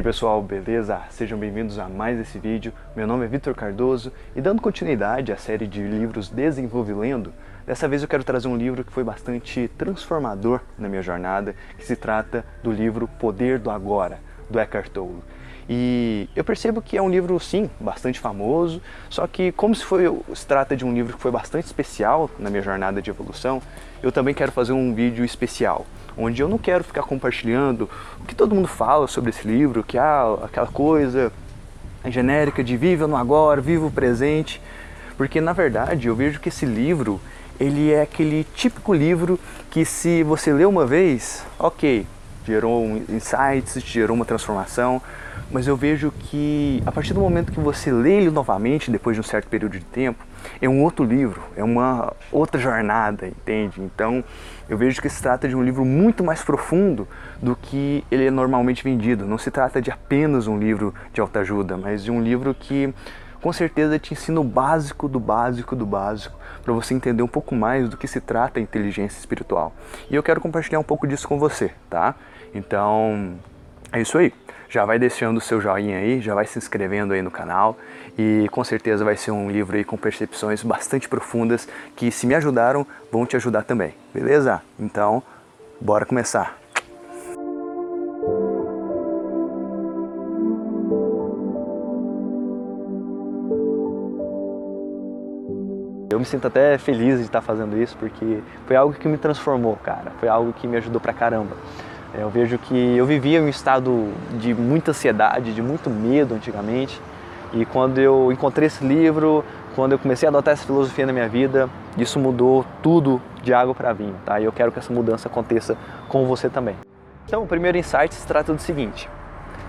Aí pessoal, beleza? Sejam bem-vindos a mais esse vídeo. Meu nome é Vitor Cardoso e dando continuidade à série de livros Desenvolve Lendo, dessa vez eu quero trazer um livro que foi bastante transformador na minha jornada, que se trata do livro Poder do Agora, do Eckhart Tolle. E eu percebo que é um livro, sim, bastante famoso, só que como se, foi, se trata de um livro que foi bastante especial na minha jornada de evolução, eu também quero fazer um vídeo especial, onde eu não quero ficar compartilhando o que todo mundo fala sobre esse livro, que ah, aquela coisa genérica de viva no agora, viva o presente, porque na verdade eu vejo que esse livro, ele é aquele típico livro que se você lê uma vez, ok, gerou um insights, gerou uma transformação, mas eu vejo que a partir do momento que você lê ele novamente, depois de um certo período de tempo, é um outro livro, é uma outra jornada, entende? Então eu vejo que se trata de um livro muito mais profundo do que ele é normalmente vendido. Não se trata de apenas um livro de autoajuda, mas de um livro que com certeza te ensina o básico do básico do básico para você entender um pouco mais do que se trata a inteligência espiritual. E eu quero compartilhar um pouco disso com você, tá? Então, é isso aí. Já vai deixando o seu joinha aí, já vai se inscrevendo aí no canal e com certeza vai ser um livro aí com percepções bastante profundas que se me ajudaram, vão te ajudar também. Beleza? Então, bora começar. Eu me sinto até feliz de estar fazendo isso porque foi algo que me transformou, cara. Foi algo que me ajudou pra caramba. Eu vejo que eu vivia em um estado de muita ansiedade, de muito medo antigamente. E quando eu encontrei esse livro, quando eu comecei a adotar essa filosofia na minha vida, isso mudou tudo de água para vinho, tá? E eu quero que essa mudança aconteça com você também. Então, o primeiro insight se trata do seguinte: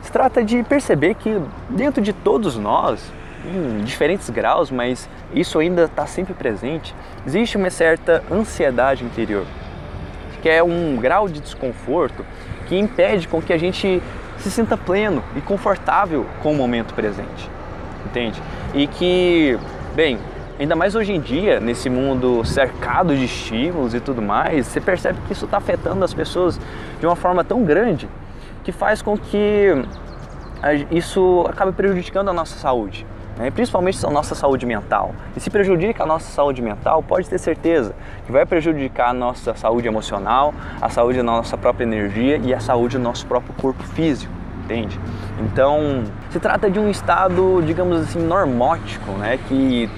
se trata de perceber que dentro de todos nós, em diferentes graus, mas isso ainda está sempre presente, existe uma certa ansiedade interior que é um grau de desconforto que impede com que a gente se sinta pleno e confortável com o momento presente, entende? E que, bem, ainda mais hoje em dia, nesse mundo cercado de estímulos e tudo mais, você percebe que isso está afetando as pessoas de uma forma tão grande que faz com que isso acabe prejudicando a nossa saúde né? principalmente a nossa saúde mental. E se prejudica a nossa saúde mental, pode ter certeza que vai prejudicar a nossa saúde emocional, a saúde da nossa própria energia e a saúde do nosso próprio corpo físico, entende? Então, se trata de um estado, digamos assim, normótico, né? que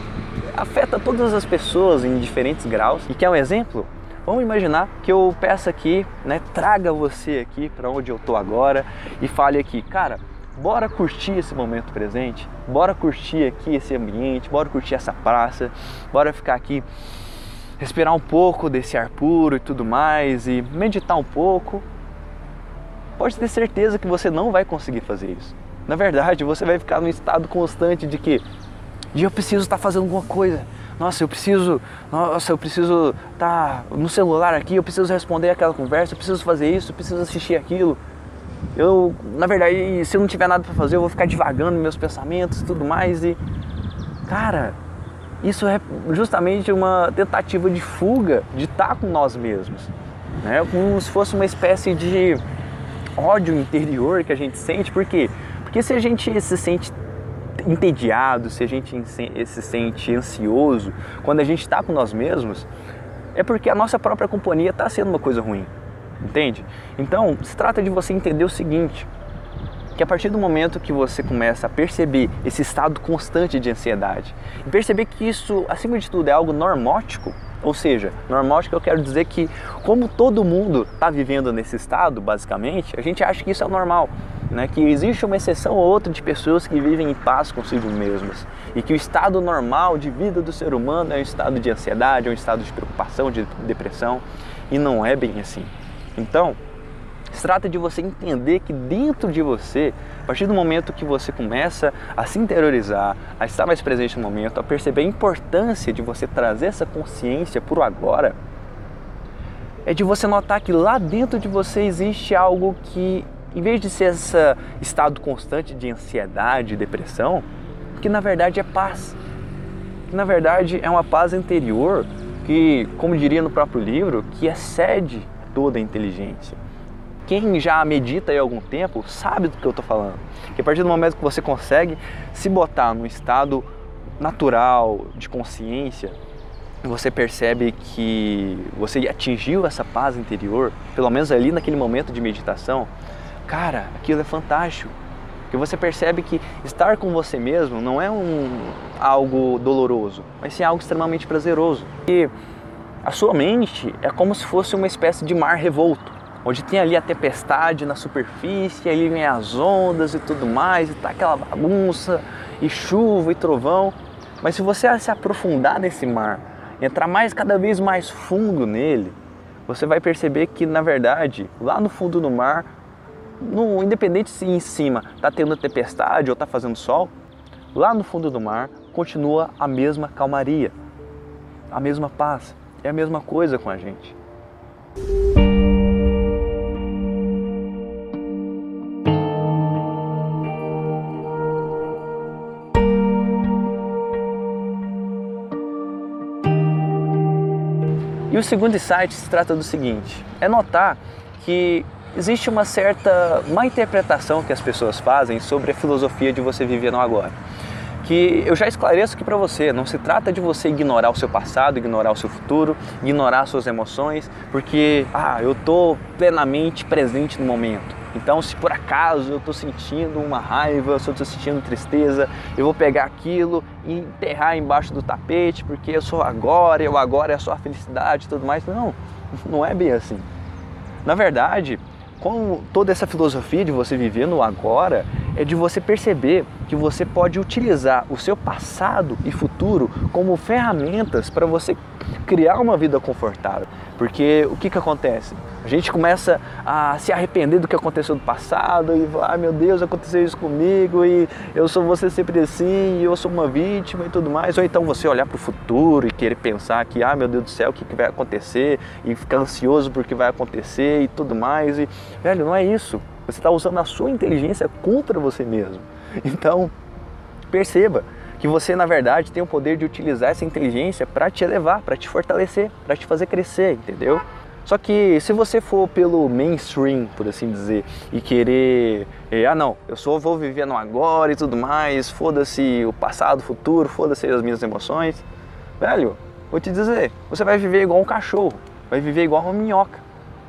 afeta todas as pessoas em diferentes graus. E que é um exemplo? Vamos imaginar que eu peça aqui, né, traga você aqui para onde eu tô agora e fale aqui, cara, bora curtir esse momento presente, bora curtir aqui esse ambiente, bora curtir essa praça, bora ficar aqui, respirar um pouco desse ar puro e tudo mais e meditar um pouco. Pode ter certeza que você não vai conseguir fazer isso. Na verdade, você vai ficar num estado constante de que de eu preciso estar fazendo alguma coisa. Nossa, eu preciso, nossa, eu preciso estar no celular aqui, eu preciso responder aquela conversa, eu preciso fazer isso, eu preciso assistir aquilo. Eu, na verdade, se eu não tiver nada para fazer, eu vou ficar divagando meus pensamentos e tudo mais. E, cara, isso é justamente uma tentativa de fuga de estar com nós mesmos. Né? Como se fosse uma espécie de ódio interior que a gente sente. Por quê? Porque se a gente se sente entediado, se a gente se sente ansioso, quando a gente está com nós mesmos, é porque a nossa própria companhia está sendo uma coisa ruim entende? Então, se trata de você entender o seguinte, que a partir do momento que você começa a perceber esse estado constante de ansiedade perceber que isso, acima de tudo, é algo normótico, ou seja, normótico eu quero dizer que como todo mundo está vivendo nesse estado, basicamente, a gente acha que isso é normal, né? que existe uma exceção ou outra de pessoas que vivem em paz consigo mesmas e que o estado normal de vida do ser humano é um estado de ansiedade, é um estado de preocupação, de depressão, e não é bem assim. Então, se trata de você entender que dentro de você, a partir do momento que você começa a se interiorizar, a estar mais presente no momento, a perceber a importância de você trazer essa consciência para o agora, é de você notar que lá dentro de você existe algo que, em vez de ser esse estado constante de ansiedade depressão, que na verdade é paz. Que na verdade é uma paz interior que, como diria no próprio livro, que excede toda a inteligência. quem já medita aí há algum tempo sabe do que eu estou falando. Que a partir do momento que você consegue se botar num estado natural de consciência, você percebe que você atingiu essa paz interior, pelo menos ali naquele momento de meditação, cara, aquilo é fantástico. Porque você percebe que estar com você mesmo não é um, algo doloroso, mas sim algo extremamente prazeroso. E a sua mente é como se fosse uma espécie de mar revolto, onde tem ali a tempestade na superfície, ali vem as ondas e tudo mais, e tá aquela bagunça, e chuva e trovão. Mas se você se aprofundar nesse mar, entrar mais cada vez mais fundo nele, você vai perceber que na verdade, lá no fundo do mar, no, independente se em cima está tendo tempestade ou está fazendo sol, lá no fundo do mar continua a mesma calmaria, a mesma paz. É a mesma coisa com a gente. E o segundo insight se trata do seguinte: é notar que existe uma certa má interpretação que as pessoas fazem sobre a filosofia de você viver no agora. Que eu já esclareço aqui para você, não se trata de você ignorar o seu passado, ignorar o seu futuro, ignorar suas emoções, porque ah, eu estou plenamente presente no momento. Então, se por acaso eu estou sentindo uma raiva, se eu estou sentindo tristeza, eu vou pegar aquilo e enterrar embaixo do tapete, porque eu sou agora, eu agora é a felicidade e tudo mais. Não, não é bem assim. Na verdade, com toda essa filosofia de você viver no agora, é de você perceber que você pode utilizar o seu passado e futuro como ferramentas para você criar uma vida confortável. Porque o que, que acontece? A gente começa a se arrepender do que aconteceu no passado e falar, ah, meu Deus, aconteceu isso comigo e eu sou você sempre assim e eu sou uma vítima e tudo mais. Ou então você olhar para o futuro e querer pensar que, ah, meu Deus do céu, o que, que vai acontecer e ficar ansioso porque vai acontecer e tudo mais. E, velho, não é isso. Você está usando a sua inteligência contra você mesmo. Então, perceba que você, na verdade, tem o poder de utilizar essa inteligência para te elevar, para te fortalecer, para te fazer crescer, entendeu? Só que se você for pelo mainstream, por assim dizer, e querer, eh, ah não, eu só vou viver no agora e tudo mais, foda-se o passado, o futuro, foda-se as minhas emoções, velho, vou te dizer, você vai viver igual um cachorro, vai viver igual uma minhoca.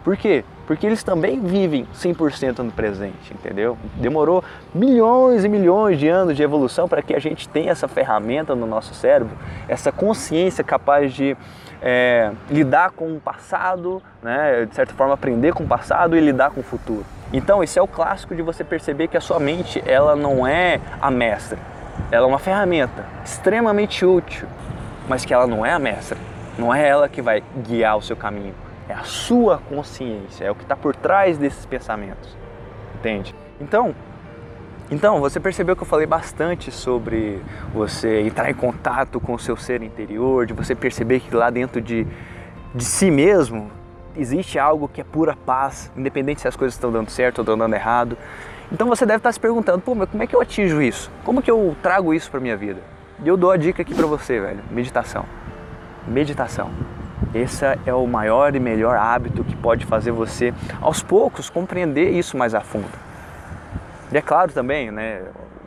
Por quê? Porque eles também vivem 100% no presente, entendeu? Demorou milhões e milhões de anos de evolução para que a gente tenha essa ferramenta no nosso cérebro, essa consciência capaz de é, lidar com o passado, né? de certa forma aprender com o passado e lidar com o futuro. Então, esse é o clássico de você perceber que a sua mente ela não é a mestra, ela é uma ferramenta extremamente útil, mas que ela não é a mestra, não é ela que vai guiar o seu caminho é a sua consciência, é o que está por trás desses pensamentos, entende? Então, então, você percebeu que eu falei bastante sobre você entrar em contato com o seu ser interior, de você perceber que lá dentro de, de si mesmo existe algo que é pura paz, independente se as coisas estão dando certo ou estão dando errado. Então você deve estar se perguntando, pô, mas como é que eu atinjo isso? Como que eu trago isso para minha vida? E eu dou a dica aqui para você, velho, meditação. Meditação. Esse é o maior e melhor hábito que pode fazer você, aos poucos, compreender isso mais a fundo. E é claro também, né,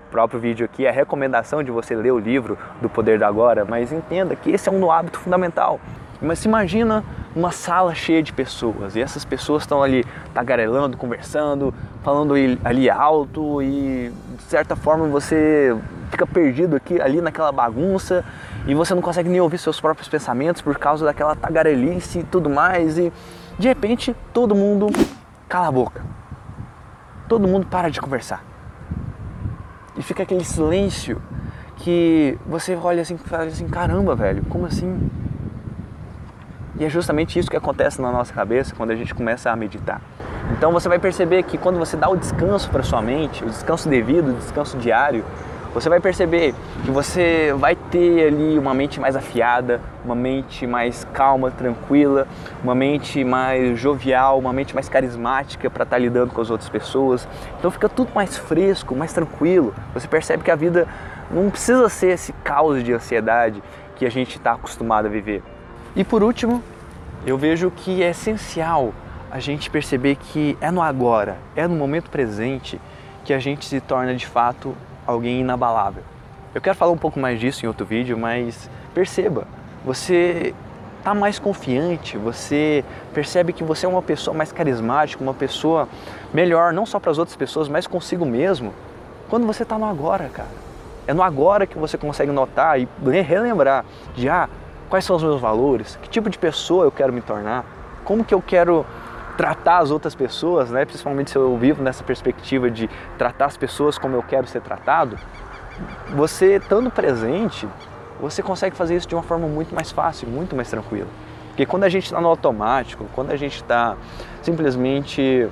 o próprio vídeo aqui é a recomendação de você ler o livro do Poder da Agora, mas entenda que esse é um hábito fundamental. Mas se imagina uma sala cheia de pessoas e essas pessoas estão ali tagarelando, conversando, falando ali alto e de certa forma você fica perdido aqui ali naquela bagunça e você não consegue nem ouvir seus próprios pensamentos por causa daquela tagarelice e tudo mais e de repente todo mundo cala a boca. Todo mundo para de conversar. E fica aquele silêncio que você olha assim e fala assim, caramba, velho, como assim? E é justamente isso que acontece na nossa cabeça quando a gente começa a meditar. Então você vai perceber que quando você dá o descanso para sua mente, o descanso devido, o descanso diário, você vai perceber que você vai ter ali uma mente mais afiada, uma mente mais calma, tranquila, uma mente mais jovial, uma mente mais carismática para estar tá lidando com as outras pessoas. Então fica tudo mais fresco, mais tranquilo. Você percebe que a vida não precisa ser esse caos de ansiedade que a gente está acostumado a viver. E por último, eu vejo que é essencial a gente perceber que é no agora, é no momento presente que a gente se torna de fato alguém inabalável. Eu quero falar um pouco mais disso em outro vídeo, mas perceba, você está mais confiante, você percebe que você é uma pessoa mais carismática, uma pessoa melhor, não só para as outras pessoas, mas consigo mesmo, quando você está no agora, cara. É no agora que você consegue notar e relembrar de ah, quais são os meus valores, que tipo de pessoa eu quero me tornar, como que eu quero tratar as outras pessoas, né? principalmente se eu vivo nessa perspectiva de tratar as pessoas como eu quero ser tratado, você estando presente, você consegue fazer isso de uma forma muito mais fácil, muito mais tranquila. Porque quando a gente está no automático, quando a gente está simplesmente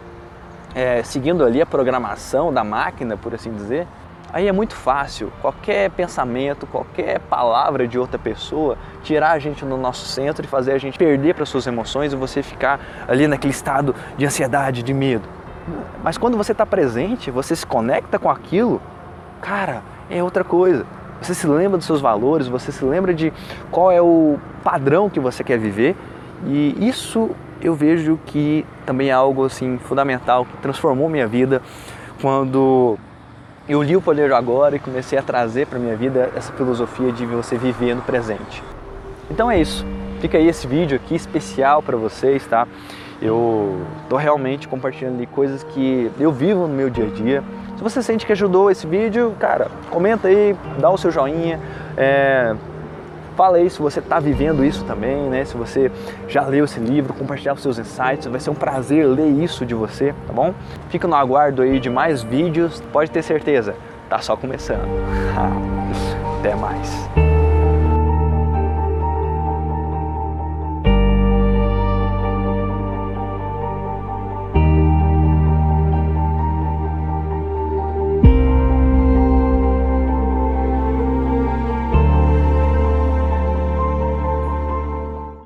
é, seguindo ali a programação da máquina, por assim dizer, Aí é muito fácil qualquer pensamento, qualquer palavra de outra pessoa tirar a gente do nosso centro e fazer a gente perder para suas emoções e você ficar ali naquele estado de ansiedade, de medo. Mas quando você está presente, você se conecta com aquilo, cara, é outra coisa. Você se lembra dos seus valores, você se lembra de qual é o padrão que você quer viver e isso eu vejo que também é algo assim fundamental que transformou minha vida quando eu li o Poder Agora e comecei a trazer para minha vida essa filosofia de você viver no presente. Então é isso. Fica aí esse vídeo aqui especial para vocês, tá? Eu tô realmente compartilhando ali coisas que eu vivo no meu dia a dia. Se você sente que ajudou esse vídeo, cara, comenta aí, dá o seu joinha, é, Fala aí se você está vivendo isso também, né? Se você já leu esse livro, compartilhar os seus insights, vai ser um prazer ler isso de você, tá bom? Fica no aguardo aí de mais vídeos, pode ter certeza, tá só começando. Até mais.